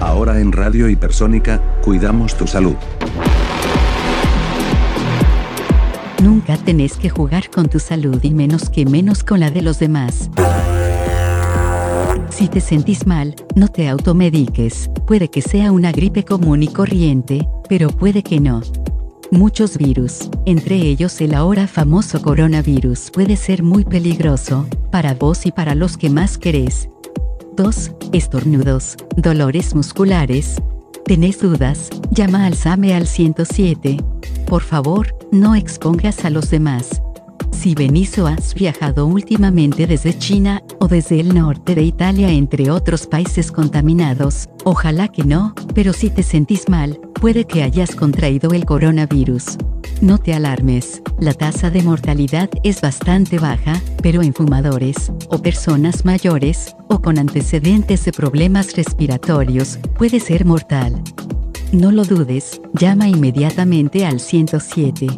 Ahora en Radio Hipersónica, cuidamos tu salud. Nunca tenés que jugar con tu salud y menos que menos con la de los demás. Si te sentís mal, no te automediques. Puede que sea una gripe común y corriente, pero puede que no. Muchos virus, entre ellos el ahora famoso coronavirus, puede ser muy peligroso, para vos y para los que más querés. 2. Estornudos, dolores musculares. ¿Tenés dudas? Llama al SAME al 107. Por favor, no expongas a los demás. Si venís o has viajado últimamente desde China o desde el norte de Italia entre otros países contaminados, ojalá que no, pero si te sentís mal, puede que hayas contraído el coronavirus. No te alarmes, la tasa de mortalidad es bastante baja, pero en fumadores, o personas mayores, o con antecedentes de problemas respiratorios, puede ser mortal. No lo dudes, llama inmediatamente al 107.